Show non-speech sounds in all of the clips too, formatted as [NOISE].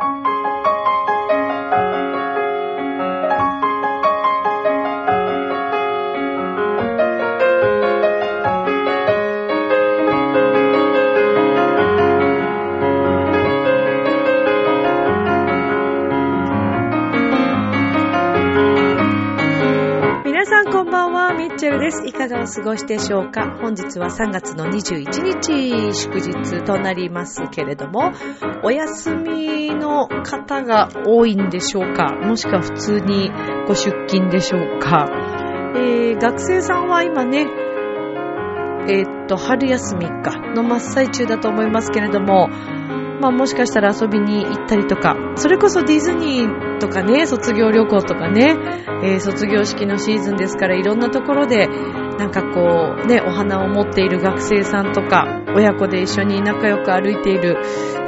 皆過ごしでしょうか？本日は3月の21日、祝日となりますけれども、お休みの方が多いんでしょうか？もしくは普通にご出勤でしょうか？えー、学生さんは今ね、えーっと、春休みか、の真っ最中だと思いますけれども、まあもしかしたら遊びに行ったりとか、それこそディズニーとかね、卒業旅行とかね、えー卒業式のシーズンですからいろんなところで、なんかこう、ね、お花を持っている学生さんとか、親子で一緒に仲良く歩いている、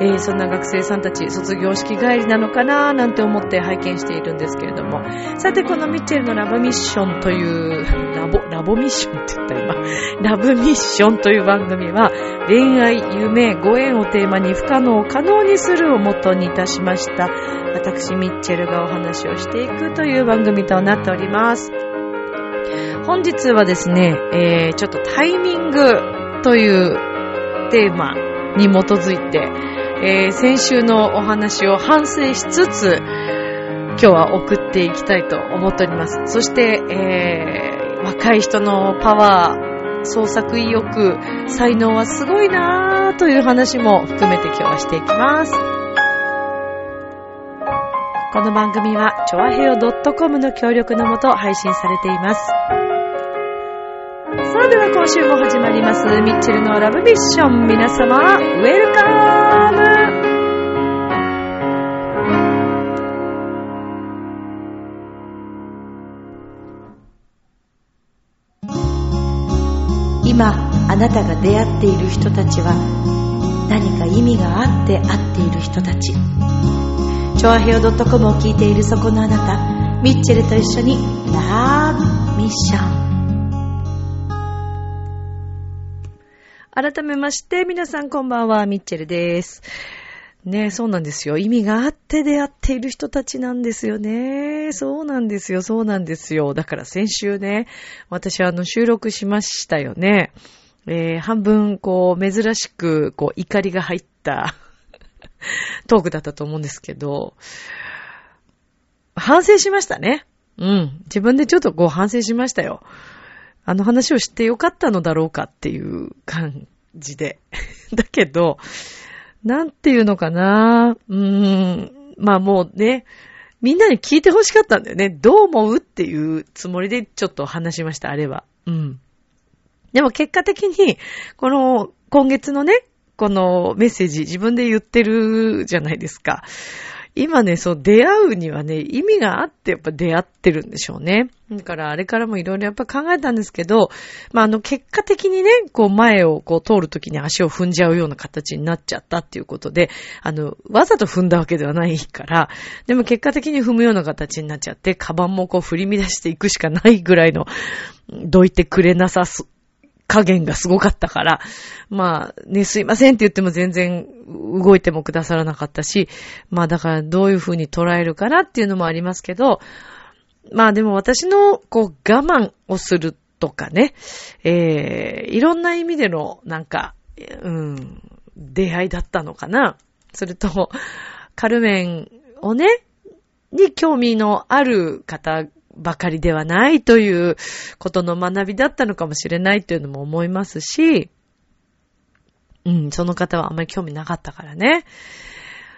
えーそんな学生さんたち、卒業式帰りなのかななんて思って拝見しているんですけれども、さてこのミッチェルのラブミッションという、ラボ、ラボミッションって言った今、ラブミッションという番組は、恋愛、夢、ご縁をテーマに不可能を可能にするをモットーにいたしました。私、ミッチェルがお話をしていくという番組となっております。本日はですね、えー、ちょっとタイミングというテーマに基づいて、えー、先週のお話を反省しつつ、今日は送っていきたいと思っております。そして、えー、若い人のパワー、創作意欲、才能はすごいなぁという話も含めて今日はしていきます。この番組は、ちょわへよ .com の協力のもと配信されています。さあでは今週も始まります、ミッチェルのラブミッション。皆様、ウェルカム今あなたが出会っている人たちは何か意味があって会っている人たちチョアヘオ .com を聞いているそこのあなたミッチェルと一緒にラブミッション改めまして皆さんこんばんはミッチェルですねそうなんですよ。意味があって出会っている人たちなんですよね。そうなんですよ、そうなんですよ。だから先週ね、私はあの収録しましたよね。えー、半分こう珍しくこう怒りが入ったトークだったと思うんですけど、反省しましたね。うん。自分でちょっとこう反省しましたよ。あの話を知ってよかったのだろうかっていう感じで。[LAUGHS] だけど、なんていうのかなうーん。まあもうね、みんなに聞いて欲しかったんだよね。どう思うっていうつもりでちょっと話しました、あれは。うん。でも結果的に、この今月のね、このメッセージ自分で言ってるじゃないですか。今ね、そう、出会うにはね、意味があってやっぱ出会ってるんでしょうね。だからあれからもいろいろやっぱ考えたんですけど、まあ、あの、結果的にね、こう前をこう通るときに足を踏んじゃうような形になっちゃったっていうことで、あの、わざと踏んだわけではないから、でも結果的に踏むような形になっちゃって、カバンもこう振り乱していくしかないぐらいの、どいてくれなさす、加減がすごかったから、まあね、すいませんって言っても全然動いてもくださらなかったし、まあだからどういう風に捉えるかなっていうのもありますけど、まあでも私のこう我慢をするとかね、えー、いろんな意味でのなんか、うん、出会いだったのかな。それと、カルメンをね、に興味のある方ばかりではないということの学びだったのかもしれないというのも思いますし、うん、その方はあんまり興味なかったからね。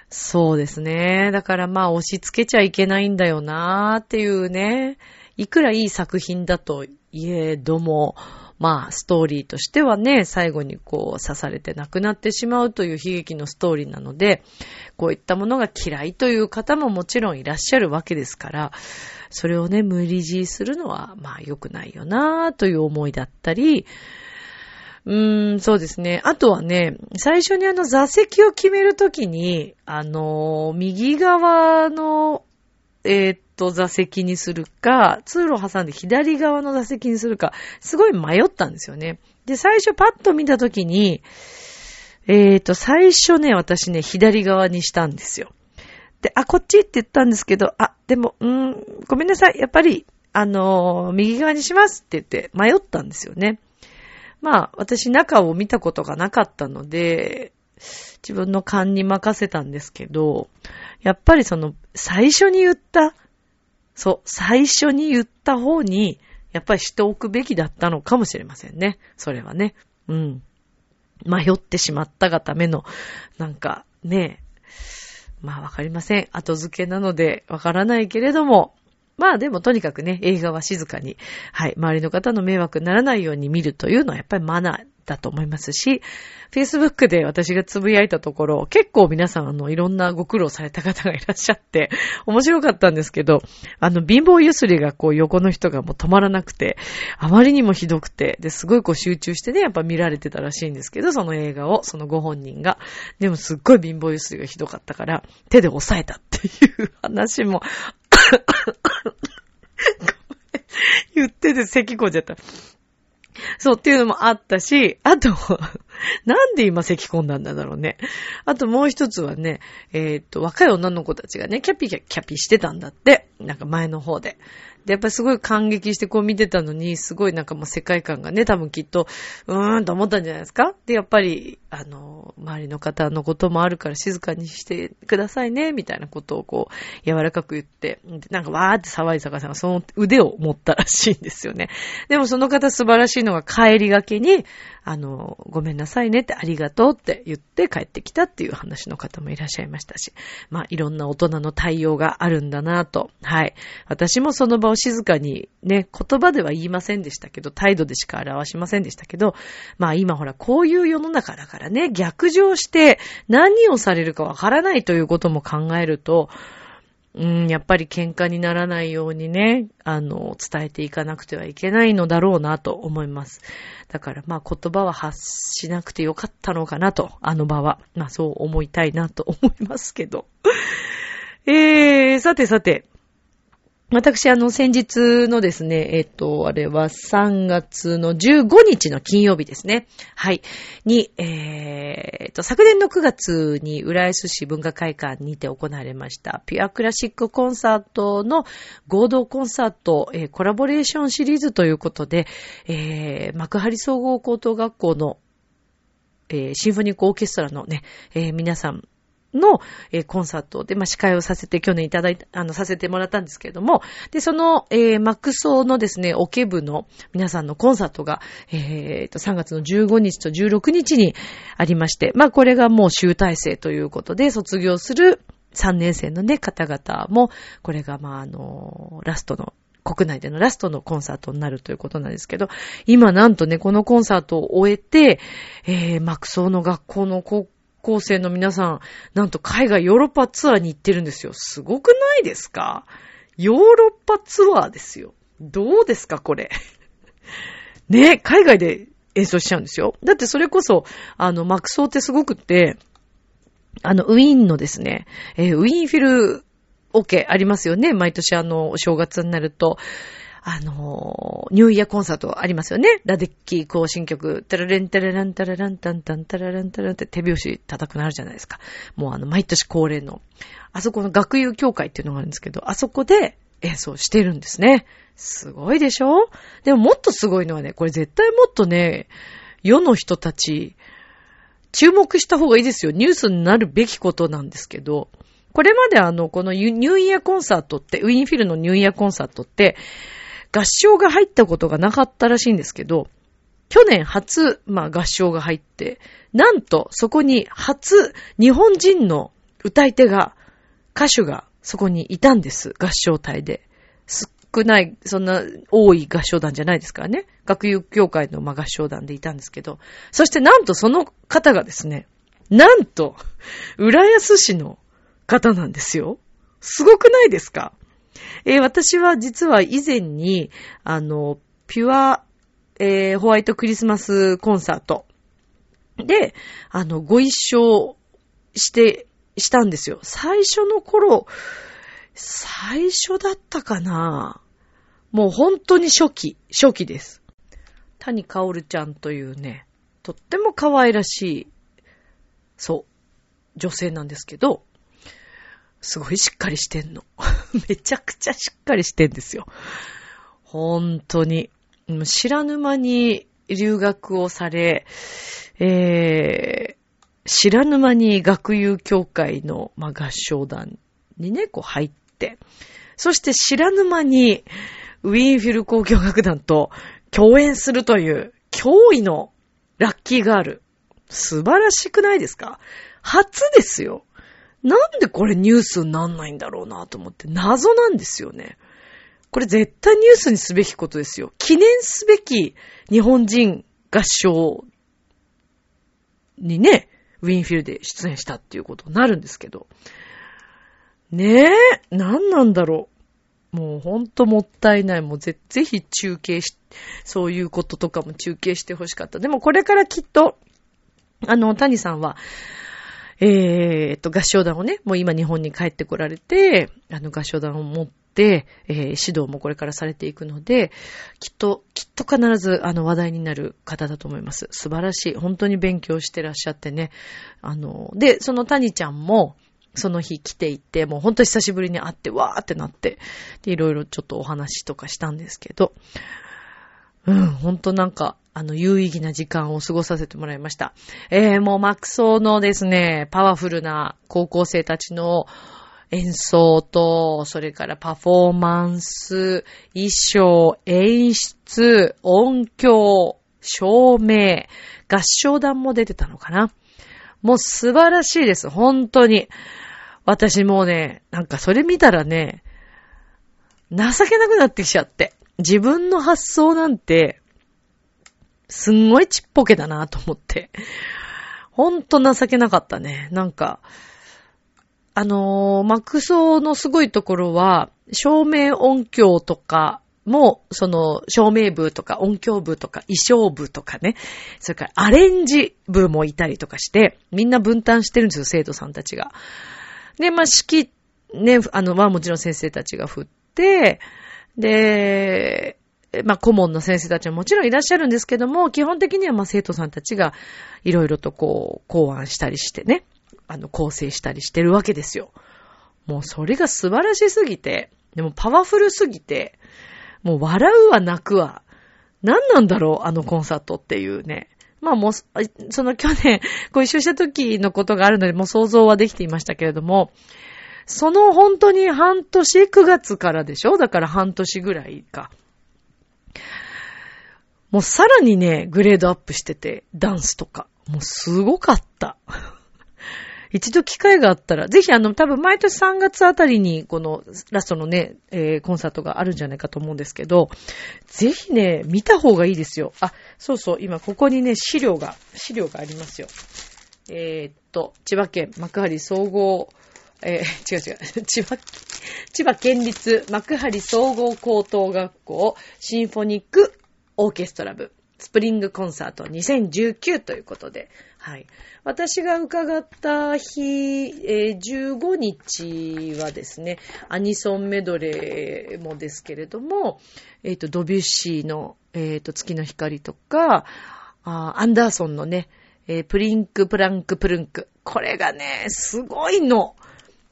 そうですね。だからまあ押し付けちゃいけないんだよなーっていうね。いくらいい作品だといえども、まあストーリーとしてはね、最後にこう刺されて亡くなってしまうという悲劇のストーリーなので、こういったものが嫌いという方ももちろんいらっしゃるわけですから、それをね、無理強いするのはまあ良くないよなという思いだったり、うーん、そうですね。あとはね、最初にあの座席を決めるときに、あのー、右側の、えーっと、座席にするか、通路を挟んで左側の座席にするか、すごい迷ったんですよね。で、最初パッと見たときに、えーっと、最初ね、私ね、左側にしたんですよ。で、あ、こっちって言ったんですけど、あ、でも、うーん、ごめんなさい。やっぱり、あのー右側にしますって言って迷ったんですよね。まあ、私中を見たことがなかったので、自分の勘に任せたんですけど、やっぱりその、最初に言った、そう、最初に言った方に、やっぱりしておくべきだったのかもしれませんね。それはね。うん。迷ってしまったがための、なんか、ねまあわかりません。後付けなのでわからないけれども、まあでもとにかくね、映画は静かに、はい、周りの方の迷惑にならないように見るというのはやっぱりマナーだと思いますし、Facebook で私がつぶやいたところ、結構皆さんあの、いろんなご苦労された方がいらっしゃって、面白かったんですけど、あの、貧乏ゆすりがこう横の人がもう止まらなくて、あまりにもひどくて、で、すごいこう集中してね、やっぱ見られてたらしいんですけど、その映画を、そのご本人が。でもすっごい貧乏ゆすりがひどかったから、手で押さえたっていう話も、[LAUGHS] 言ってて咳込んじゃった。そうっていうのもあったし、あと、[LAUGHS] なんで今咳込んだんだろうね。あともう一つはね、えっ、と、若い女の子たちがね、キャピキャキャピしてたんだって。なんか前の方で。で、やっぱりすごい感激してこう見てたのに、すごいなんかもう世界観がね、多分きっと、うーんと思ったんじゃないですかで、やっぱり、あの、周りの方のこともあるから静かにしてくださいね、みたいなことをこう、柔らかく言って、なんかわーって騒い坂さんがその腕を持ったらしいんですよね。でもその方素晴らしいのが帰りがけに、あの、ごめんなさいねってありがとうって言って帰ってきたっていう話の方もいらっしゃいましたし、まあいろんな大人の対応があるんだなと。はい。私もその場を静かにね、言葉では言いませんでしたけど、態度でしか表しませんでしたけど、まあ今ほらこういう世の中だからね、逆上して何をされるかわからないということも考えると、うん、やっぱり喧嘩にならないようにね、あの、伝えていかなくてはいけないのだろうなと思います。だからまあ言葉は発しなくてよかったのかなと、あの場は。まあそう思いたいなと思いますけど。えー、さてさて。私、あの、先日のですね、えっと、あれは3月の15日の金曜日ですね。はい。に、えー、っと、昨年の9月に浦安市文化会館にて行われました、ピュアクラシックコンサートの合同コンサート、えーコラボレーションシリーズということで、えー、幕張総合高等学校のえーシンフォニックオーケストラのね、えー皆さんの、えーコンサートで、まあ、司会をさせて、去年いただいた、あの、させてもらったんですけれども、で、その、えー、マックソーのですね、オケ部の皆さんのコンサートが、えーと、3月の15日と16日にありまして、まあ、これがもう集大成ということで、卒業する3年生のね、方々も、これが、まあ、あの、ラストの、国内でのラストのコンサートになるということなんですけど、今なんとね、このコンサートを終えて、えー、マクソーの学校の高校生の皆さん、なんと海外ヨーロッパツアーに行ってるんですよ。すごくないですか？ヨーロッパツアーですよ。どうですか、これ？[LAUGHS] ね、海外で演奏しちゃうんですよ。だってそれこそ、あの、マクソーってすごくって、あの、ウィーンのですね、えーウィーンフィルオケありますよね。毎年あの、お正月になると、あのーニューイヤーコンサートありますよね。ラデッキー行進曲、タラレンタラランタラランタンタンタラランタランって手拍子叩くのあるじゃないですか。もうあの、毎年恒例の。あそこの学友協会っていうのがあるんですけど、あそこで演奏してるんですね。すごいでしょ？でももっとすごいのはね、これ絶対もっとね、世の人たち、注目した方がいいですよ。ニュースになるべきことなんですけど、これまであの、このニューイヤーコンサートって、ウィンフィルのニューイヤーコンサートって、合唱が入ったことがなかったらしいんですけど、去年初、まあ合唱が入って、なんとそこに初、日本人の歌い手が、歌手がそこにいたんです。合唱隊で。少ない、そんな多い合唱団じゃないですからね。学友協会のま合唱団でいたんですけど、そしてなんとその方がですね、なんと、浦安市の方なんですよ。すごくないですか？えー私は実は以前に、あの、ピュア、えーホワイトクリスマスコンサートで、あの、ご一緒して、したんですよ。最初の頃、最初だったかなもう本当に初期、初期です。谷かおるちゃんというね、とっても可愛らしい、そう、女性なんですけど、すごいしっかりしてんの。[LAUGHS] めちゃくちゃしっかりしてんですよ。本当に。知らぬ間に留学をされ、えー、知らぬ間に学友協会の、まあ、合唱団にね、こう入って、そして知らぬ間にウィーンフィル交響楽団と共演するという驚異のラッキーガール。素晴らしくないですか？初ですよ。なんでこれニュースになんないんだろうなと思って謎なんですよね。これ絶対ニュースにすべきことですよ。記念すべき日本人合唱にね、ウィンフィルで出演したっていうことになるんですけど。ねえ、何なんだろう。もうほんともったいない。もうぜ、ぜひ中継し、そういうこととかも中継してほしかった。でもこれからきっと、あの、谷さんは、えー、っと、合唱団をね、もう今日本に帰ってこられて、あの合唱団を持って、えー、指導もこれからされていくので、きっと、きっと必ずあの話題になる方だと思います。素晴らしい。本当に勉強してらっしゃってね。あの、で、その谷ちゃんも、その日来ていて、もうほんと久しぶりに会って、わーってなって、で、いろいろちょっとお話とかしたんですけど、うん、ほんとなんか、あの、有意義な時間を過ごさせてもらいました。えー、もう、マクソーのですね、パワフルな高校生たちの演奏と、それからパフォーマンス、衣装、演出、音響、照明、合唱団も出てたのかな。もう素晴らしいです。本当に。私もうね、なんかそれ見たらね、情けなくなってきちゃって。自分の発想なんて、すんごいちっぽけだなと思って。ほんと情けなかったね。なんか、あのー、マクソのすごいところは、照明音響とかも、その、照明部とか音響部とか衣装部とかね、それからアレンジ部もいたりとかして、みんな分担してるんですよ、生徒さんたちが。で、まあ、式、ね、あの、まもちろん先生たちが振って、で、まあ、顧問の先生たちももちろんいらっしゃるんですけども、基本的にはまあ生徒さんたちがいろいろとこう、考案したりしてね、あの、構成したりしてるわけですよ。もうそれが素晴らしすぎて、でもパワフルすぎて、もう笑うわ泣くわ。何なんだろう、あのコンサートっていうね。まあもう、その去年ご一緒した時のことがあるので、もう想像はできていましたけれども、その本当に半年、9月からでしょ？だから半年ぐらいか。もうさらにね、グレードアップしてて、ダンスとか。もうすごかった。[LAUGHS] 一度機会があったら、ぜひあの、多分毎年3月あたりに、このラストのね、えー、コンサートがあるんじゃないかと思うんですけど、ぜひね、見た方がいいですよ。あ、そうそう、今ここにね、資料が、資料がありますよ。えー、っと、千葉県幕張総合えー、違う違う。[LAUGHS] 千葉、千葉県立幕張総合高等学校シンフォニックオーケストラ部スプリングコンサート2019ということで、はい。私が伺った日、えー、15日はですね、アニソンメドレーもですけれども、えっ、ー、と、ドビュッシーの、えっ、ー、と、月の光とか、あアンダーソンのね、えー、プリンク、プランク、プルンク。これがね、すごいの。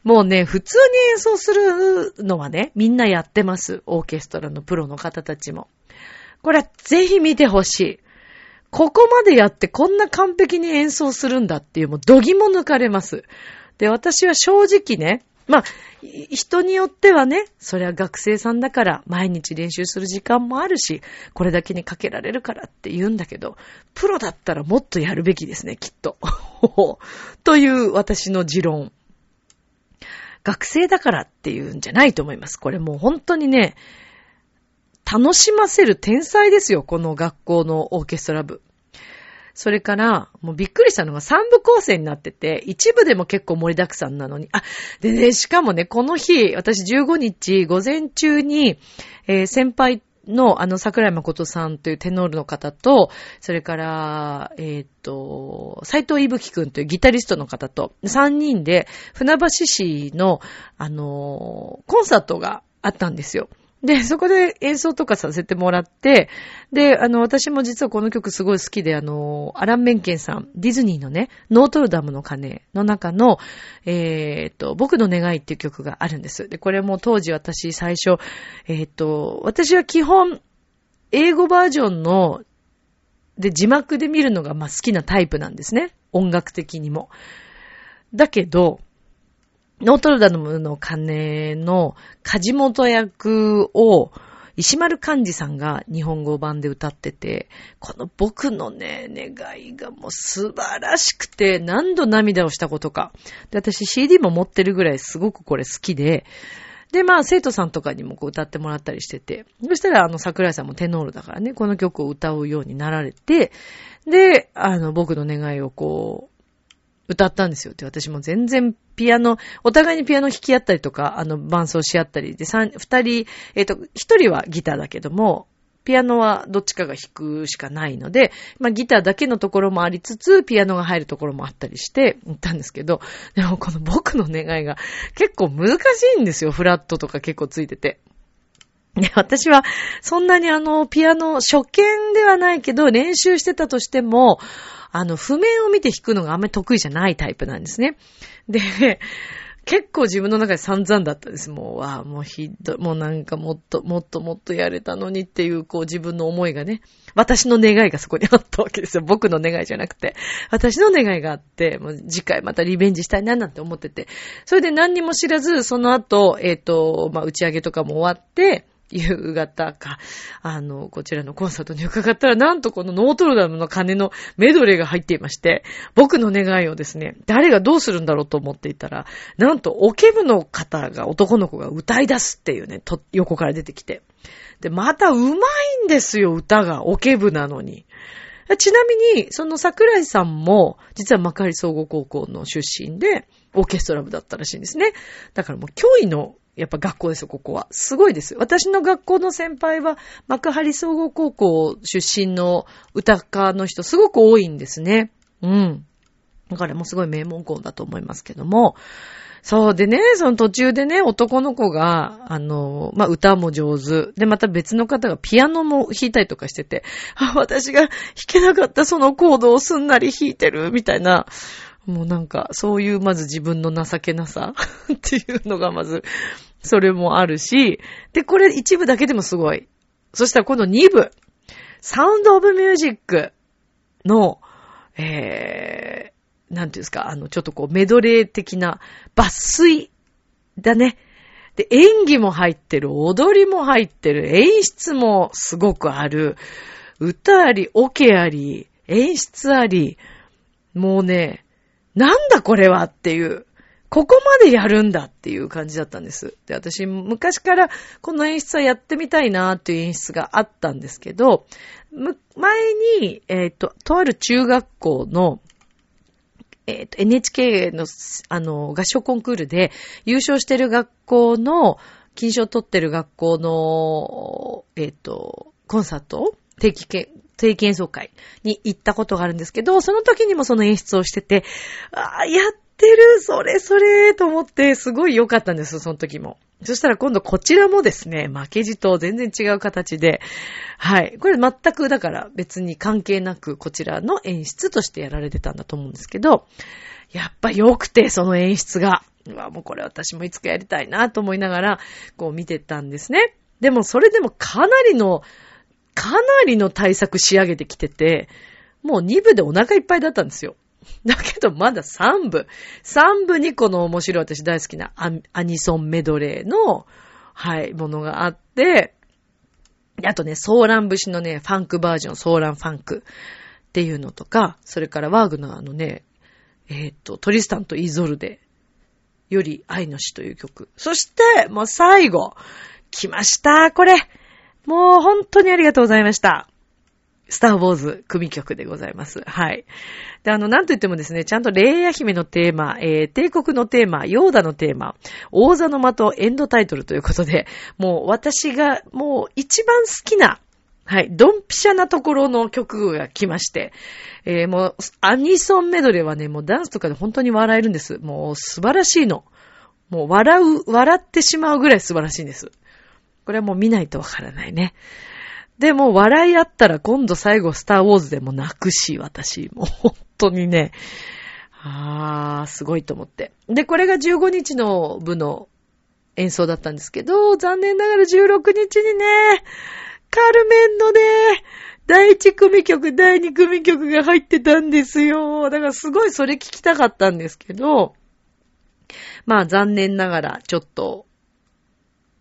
もうね、普通に演奏するのはね、みんなやってます。オーケストラのプロの方たちも。これぜひ見てほしい。ここまでやってこんな完璧に演奏するんだっていう、もう度肝抜かれます。で、私は正直ね、まあ、人によってはね、それは学生さんだから毎日練習する時間もあるし、これだけにかけられるからって言うんだけど、プロだったらもっとやるべきですね、きっと。[LAUGHS] という私の持論。学生だからっていうんじゃないと思います。これもう本当にね、楽しませる天才ですよ、この学校のオーケストラ部。それから、もうびっくりしたのが3部構成になってて、一部でも結構盛りだくさんなのに。あ、でね、しかもね、この日、私15日午前中に、えー、先輩の、あの、桜井誠さんというテノールの方と、それから、えっ、ー、と、斎藤伊吹くんというギタリストの方と、3人で、船橋市の、あの、コンサートがあったんですよ。で、そこで演奏とかさせてもらって、で、あの、私も実はこの曲すごい好きで、あの、アラン・メンケンさん、ディズニーのね、ノートルダムの鐘の中の、えー、っと、僕の願いっていう曲があるんです。で、これも当時私最初、えー、っと、私は基本、英語バージョンの、で、字幕で見るのが、ま、好きなタイプなんですね。音楽的にも。だけど、ノートルダムの鐘の梶本役を石丸幹二さんが日本語版で歌ってて、この僕のね、願いがもう素晴らしくて何度涙をしたことか。で、私 CD も持ってるぐらいすごくこれ好きで、で、まあ、生徒さんとかにもこう歌ってもらったりしてて、そしたら、あの、桜井さんもテノールだからね、この曲を歌うようになられて、で、あの、僕の願いをこう、歌ったんですよって、私も全然ピアノ、お互いにピアノ弾き合ったりとか、あの、伴奏し合ったりで、三、二人、えっ、ー、と、一人はギターだけども、ピアノはどっちかが弾くしかないので、まあギターだけのところもありつつ、ピアノが入るところもあったりして行ったんですけど、でもこの僕の願いが結構難しいんですよ。フラットとか結構ついてて。で、私はそんなにあの、ピアノ、初見ではないけど練習してたとしても、あの、譜面を見て弾くのがあんまり得意じゃないタイプなんですね。で、結構自分の中で散々だったんです。もう、わあ、もうひどい、もうなんかもっと、もっともっとやれたのにっていう、こう自分の思いがね、私の願いがそこにあったわけですよ。僕の願いじゃなくて。私の願いがあって、もう次回またリベンジしたいななんて思ってて。それで何にも知らず、その後、えっ、ー、と、まあ、打ち上げとかも終わって、夕方か、あの、こちらのコンサートに伺ったら、なんとこのノートルダムの鐘のメドレーが入っていまして、僕の願いをですね、誰がどうするんだろうと思っていたら、なんと、オケ部の方が、男の子が歌い出すっていうね、と、横から出てきて。で、また上手いんですよ、歌が。オケ部なのに。ちなみに、その桜井さんも、実は幕張総合高校の出身で、オーケストラ部だったらしいんですね。だからもう、脅威のやっぱ学校ですよ、ここは。すごいです。私の学校の先輩は、幕張総合高校出身の歌家の人、すごく多いんですね。うん。だからもうすごい名門校だと思いますけども。そうでね、その途中でね、男の子が、あの、まあ、歌も上手。で、また別の方がピアノも弾いたりとかしてて、あ、私が弾けなかったそのコードをすんなり弾いてる、みたいな。もうなんか、そういうまず自分の情けなさ [LAUGHS] っていうのがまず、それもあるし、で、これ一部だけでもすごい。そしたら今度二部、サウンドオブミュージックの、えー、なんていうんですか、あの、ちょっとこうメドレー的な抜粋だね。で、演技も入ってる、踊りも入ってる、演出もすごくある、歌あり、オケあり、演出あり、もうね、なんだこれはっていう、ここまでやるんだっていう感じだったんです。で、私、昔からこの演出はやってみたいなっていう演出があったんですけど、前に、えっ、ー、と、とある中学校の、えっ、ー、と、NHK の、あの、合唱コンクールで優勝してる学校の、金賞取ってる学校の、えっ、ー、と、コンサート定期定期演奏会に行ったことがあるんですけど、その時にもその演出をしてて、ああ、やってるそれそれと思って、すごい良かったんです、その時も。そしたら今度こちらもですね、負けじと全然違う形で、はい。これ全くだから別に関係なくこちらの演出としてやられてたんだと思うんですけど、やっぱ良くて、その演出が。うわ、もうこれ私もいつかやりたいなと思いながら、こう見てたんですね。でもそれでもかなりのかなりの対策仕上げてきてて、もう2部でお腹いっぱいだったんですよ。[LAUGHS] だけどまだ3部。3部にこの面白い私大好きなアニソンメドレーの、はい、ものがあって、あとね、ソーラン節のね、ファンクバージョン、ソーランファンクっていうのとか、それからワーグナーのね、えー、っと、トリスタンとイゾルデより愛の死という曲。そして、もう最後、来ました、これ。もう本当にありがとうございました。スターウォーズ組曲でございます。はい。で、あの、なんと言ってもですね、ちゃんとレイヤ姫のテーマ、えー、帝国のテーマ、ヨーダのテーマ、王座の的、エンドタイトルということで、もう私がもう一番好きな、はい、ドンピシャなところの曲が来まして、えー、もう、アニソンメドレーはね、もうダンスとかで本当に笑えるんです。もう素晴らしいの。もう笑う、笑ってしまうぐらい素晴らしいんです。これはもう見ないとわからないね。でも、笑いあったら今度最後スターウォーズでも泣くし、私。もう本当にね。あー、すごいと思って。で、これが15日の部の演奏だったんですけど、残念ながら16日にね、カルメンのね、第1組曲、第2組曲が入ってたんですよ。だからすごいそれ聞きたかったんですけど、まあ残念ながらちょっと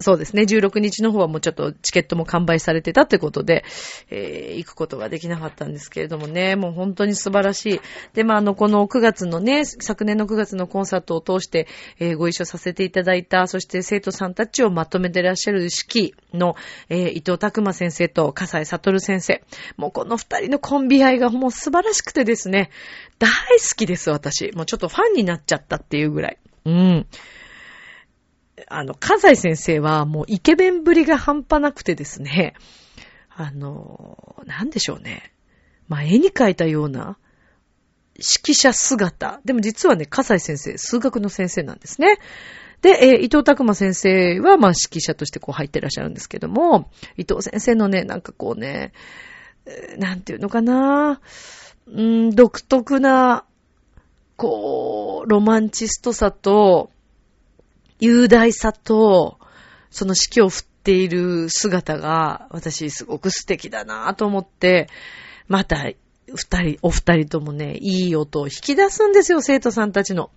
そうですね。16日の方はもうちょっとチケットも完売されてたってことで、えー、行くことができなかったんですけれどもね、もう本当に素晴らしい。で、まあ、あの、この9月のね、昨年の9月のコンサートを通して、えー、ご一緒させていただいた、そして生徒さんたちをまとめてらっしゃる式の、えー、伊藤拓馬先生と笠井悟先生。もうこの二人のコンビ愛がもう素晴らしくてですね、大好きです、私。もうちょっとファンになっちゃったっていうぐらい。うん。あの、ザイ先生はもうイケメンぶりが半端なくてですね、あの、なんでしょうね。まあ、絵に描いたような指揮者姿。でも実はね、ザイ先生、数学の先生なんですね。で、えー、伊藤拓馬先生は、まあ、指揮者としてこう入ってらっしゃるんですけども、伊藤先生のね、なんかこうね、なんていうのかな、うん、独特な、こう、ロマンチストさと、雄大さと、その指揮を振っている姿が、私すごく素敵だなぁと思って、また、二人、お二人ともね、いい音を引き出すんですよ、生徒さんたちの。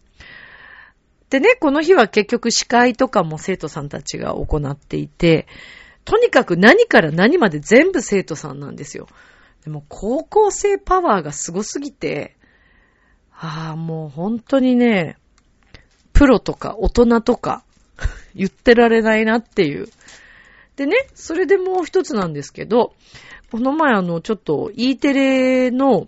でね、この日は結局司会とかも生徒さんたちが行っていて、とにかく何から何まで全部生徒さんなんですよ。でも高校生パワーがすごすぎて、ああ、もう本当にね、プロとか大人とか [LAUGHS] 言ってられないなっていう。でね、それでもう一つなんですけど、この前あの、ちょっと E テレの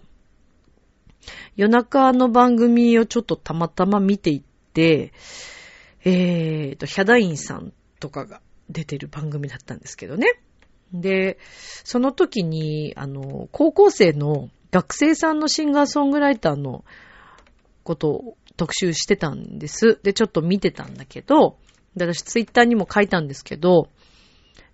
夜中の番組をちょっとたまたま見ていって、えーと、ヒャダインさんとかが出てる番組だったんですけどね。で、その時に、あの、高校生の学生さんのシンガーソングライターのことを特集してたんです。で、ちょっと見てたんだけど、で私ツイッターにも書いたんですけど、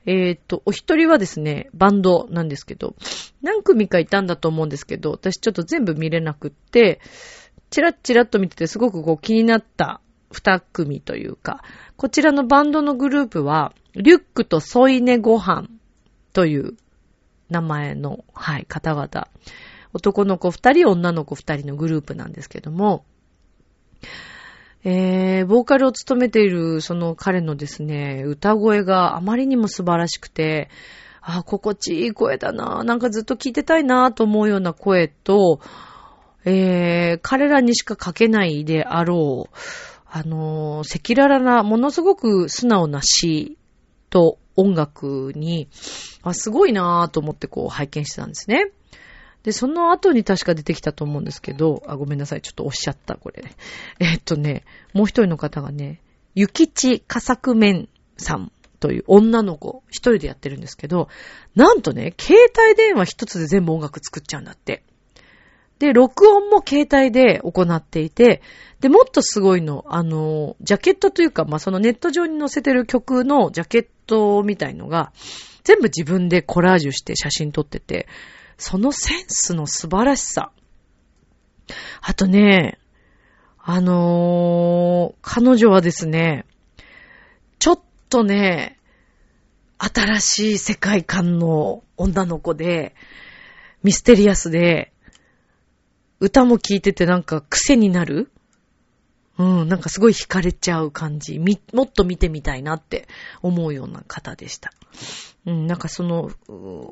えー、っと、お一人はですね、バンドなんですけど、何組かいたんだと思うんですけど、私ちょっと全部見れなくって、チラッチラッと見ててすごくこう気になった二組というか、こちらのバンドのグループは、リュックと添い寝ご飯という名前の、はい、方々。男の子二人、女の子二人のグループなんですけども、えー、ボーカルを務めているその彼のですね、歌声があまりにも素晴らしくて、あ、心地いい声だな、なんかずっと聞いてたいなと思うような声と、えー、彼らにしか書けないであろう、あのー、赤裸々な、ものすごく素直な詩と音楽に、あ、すごいなと思ってこう拝見してたんですね。で、その後に確か出てきたと思うんですけど、あ、ごめんなさい、ちょっとおっしゃった、これ。[LAUGHS] えっとね、もう一人の方がね、ゆきちかさくめんさんという女の子、一人でやってるんですけど、なんとね、携帯電話一つで全部音楽作っちゃうんだって。で、録音も携帯で行っていて、で、もっとすごいの、あの、ジャケットというか、まあ、そのネット上に載せてる曲のジャケットみたいのが、全部自分でコラージュして写真撮ってて、そのセンスの素晴らしさ。あとね、あのー、彼女はですね、ちょっとね、新しい世界観の女の子で、ミステリアスで、歌も聴いててなんか癖になる？うん、なんかすごい惹かれちゃう感じ。み、もっと見てみたいなって思うような方でした。うん、なんかその、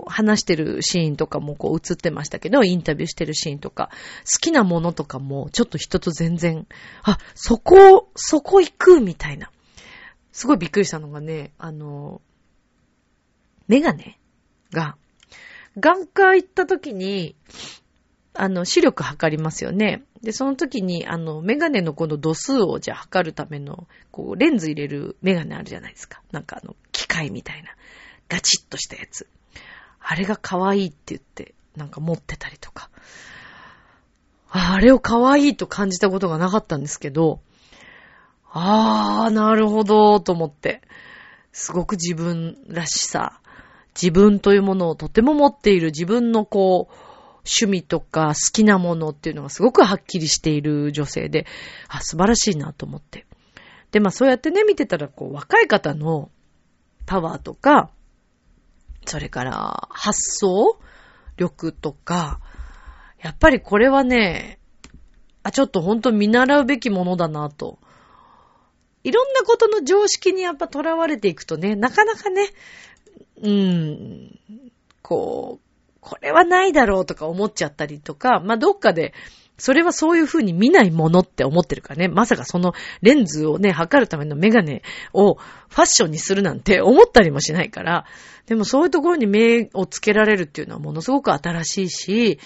話してるシーンとかもこう映ってましたけど、インタビューしてるシーンとか、好きなものとかもちょっと人と全然、あ、そこ、そこ行くみたいな。すごいびっくりしたのがね、あの、メガネが、眼科行った時に、あの、視力測りますよね。で、その時に、あの、メガネのこの度数をじゃあ測るための、こう、レンズ入れるメガネあるじゃないですか。なんかあの、機械みたいな。ガチッとしたやつ。あれが可愛いって言って、なんか持ってたりとか。あれを可愛いと感じたことがなかったんですけど、あー、なるほど、と思って。すごく自分らしさ、自分というものをとても持っている自分のこう、趣味とか好きなものっていうのがすごくはっきりしている女性で、あ、素晴らしいなと思って。で、まあそうやってね、見てたら、こう、若い方のパワーとか、それから発想力とか、やっぱりこれはね、あ、ちょっと本当見習うべきものだなと。いろんなことの常識にやっぱ囚われていくとね、なかなかね、うん、こう、これはないだろうとか思っちゃったりとか、まあ、どっかで、それはそういう風に見ないものって思ってるからね。まさかそのレンズをね、測るためのメガネをファッションにするなんて思ったりもしないから。でもそういうところに目をつけられるっていうのはものすごく新しいし、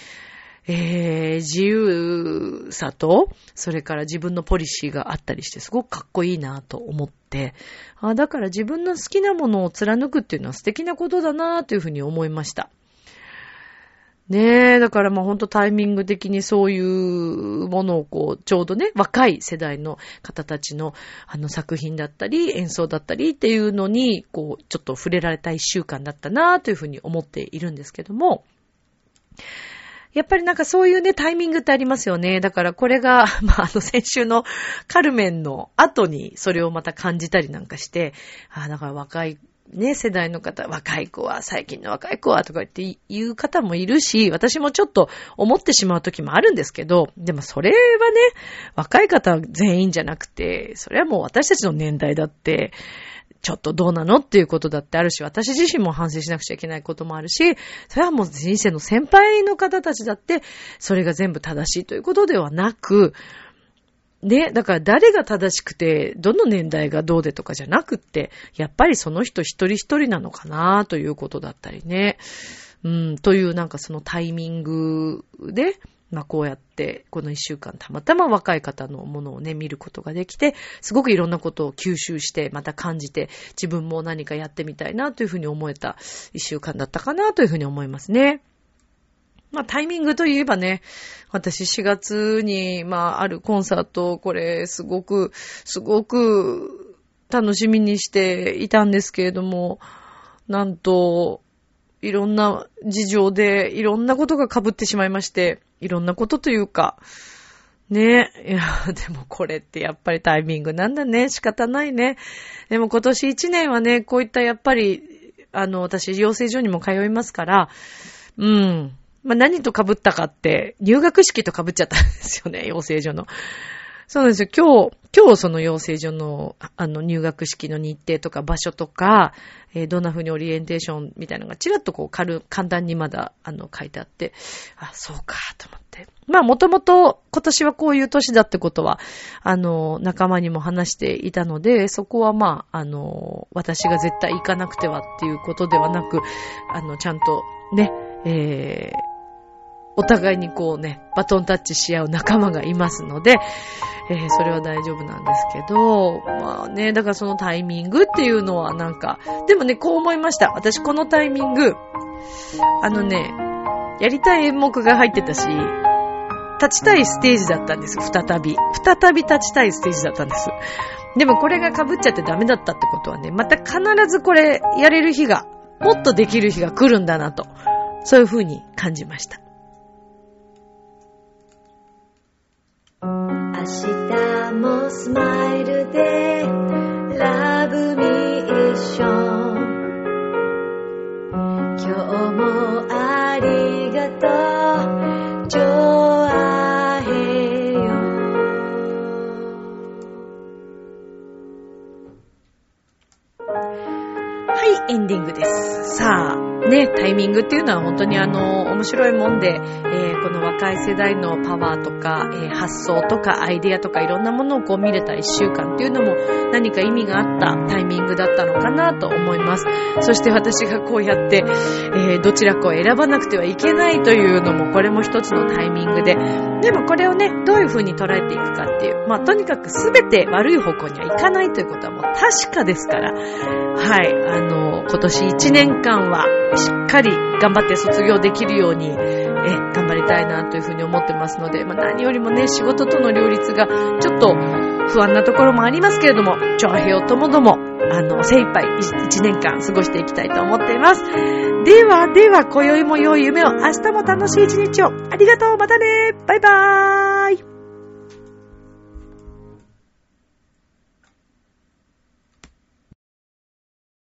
えー、自由さと、それから自分のポリシーがあったりして、すごくかっこいいなと思って、あだから自分の好きなものを貫くっていうのは素敵なことだなというふうに思いました。ねえ、だからまあほんとタイミング的にそういうものをこう、ちょうどね、若い世代の方たちのあの作品だったり、演奏だったりっていうのに、こう、ちょっと触れられた一週間だったなというふうに思っているんですけども、やっぱりなんかそういうね、タイミングってありますよね。だからこれが、[LAUGHS] まあ、あの先週のカルメンの後にそれをまた感じたりなんかして、ああ、だから若いね、世代の方、若い子は、最近の若い子は、とか言って言う方もいるし、私もちょっと思ってしまう時もあるんですけど、でもそれはね、若い方全員じゃなくて、それはもう私たちの年代だって、ちょっとどうなのっていうことだってあるし、私自身も反省しなくちゃいけないこともあるし、それはもう人生の先輩の方たちだって、それが全部正しいということではなく、ね、だから誰が正しくて、どの年代がどうでとかじゃなくって、やっぱりその人一人一人なのかなということだったりね。うん、というなんかそのタイミングで、まあこうやってこの一週間たまたま若い方のものをね見ることができて、すごくいろんなことを吸収してまた感じて自分も何かやってみたいなというふうに思えた一週間だったかなというふうに思いますね。まあタイミングといえばね、私4月に、まああるコンサート、これすごく、すごく楽しみにしていたんですけれども、なんと、いろんな事情でいろんなことが被ってしまいまして、いろんなことというか、ねいや、[LAUGHS] でもこれってやっぱりタイミングなんだね。仕方ないね。でも今年1年はね、こういったやっぱり、あの、私、養成所にも通いますから、うん。まあ、何と被ったかって、入学式と被っちゃったんですよね、[LAUGHS] 養成所の。そうなんですよ。今日、今日その養成所の、あの、入学式の日程とか場所とか、えー、どんな風にオリエンテーションみたいなのがちらっとこう、軽、簡単にまだ、あの、書いてあって、あ、そうか、と思って。まあ、もともと今年はこういう年だってことは、あの、仲間にも話していたので、そこはまあ、あの、私が絶対行かなくてはっていうことではなく、あの、ちゃんとね、えー、お互いにこうね、バトンタッチし合う仲間がいますので、えー、それは大丈夫なんですけど、まあね、だからそのタイミングっていうのはなんか、でもね、こう思いました。私このタイミング、あのね、やりたい演目が入ってたし、立ちたいステージだったんです、再び。再び立ちたいステージだったんです。でもこれが被っちゃってダメだったってことはね、また必ずこれやれる日が、もっとできる日が来るんだなと、そういう風に感じました。明日もスマイルでラブミッション今日もありがとう。ジョアヘヨはいエンディングです。さあね、タイミングっていうのは本当にあの、面白いもんで、えー、この若い世代のパワーとか、えー、発想とかアイデアとかいろんなものをこう見れた一週間っていうのも何か意味があったタイミングだったのかなと思います。そして私がこうやって、えー、どちらかを選ばなくてはいけないというのもこれも一つのタイミングで、でもこれをね、どういう風に捉えていくかっていう、まあとにかく全て悪い方向にはいかないということはもう確かですから、はい、あの、今年1年間はしっかり頑張って卒業できるように、え、頑張りたいなというふうに思ってますので、まあ、何よりもね、仕事との両立がちょっと不安なところもありますけれども、ちょあへよともども、あの、精一杯一年間過ごしていきたいと思っています。ではでは、今宵も良い夢を、明日も楽しい一日を。ありがとう、またねバイバーイ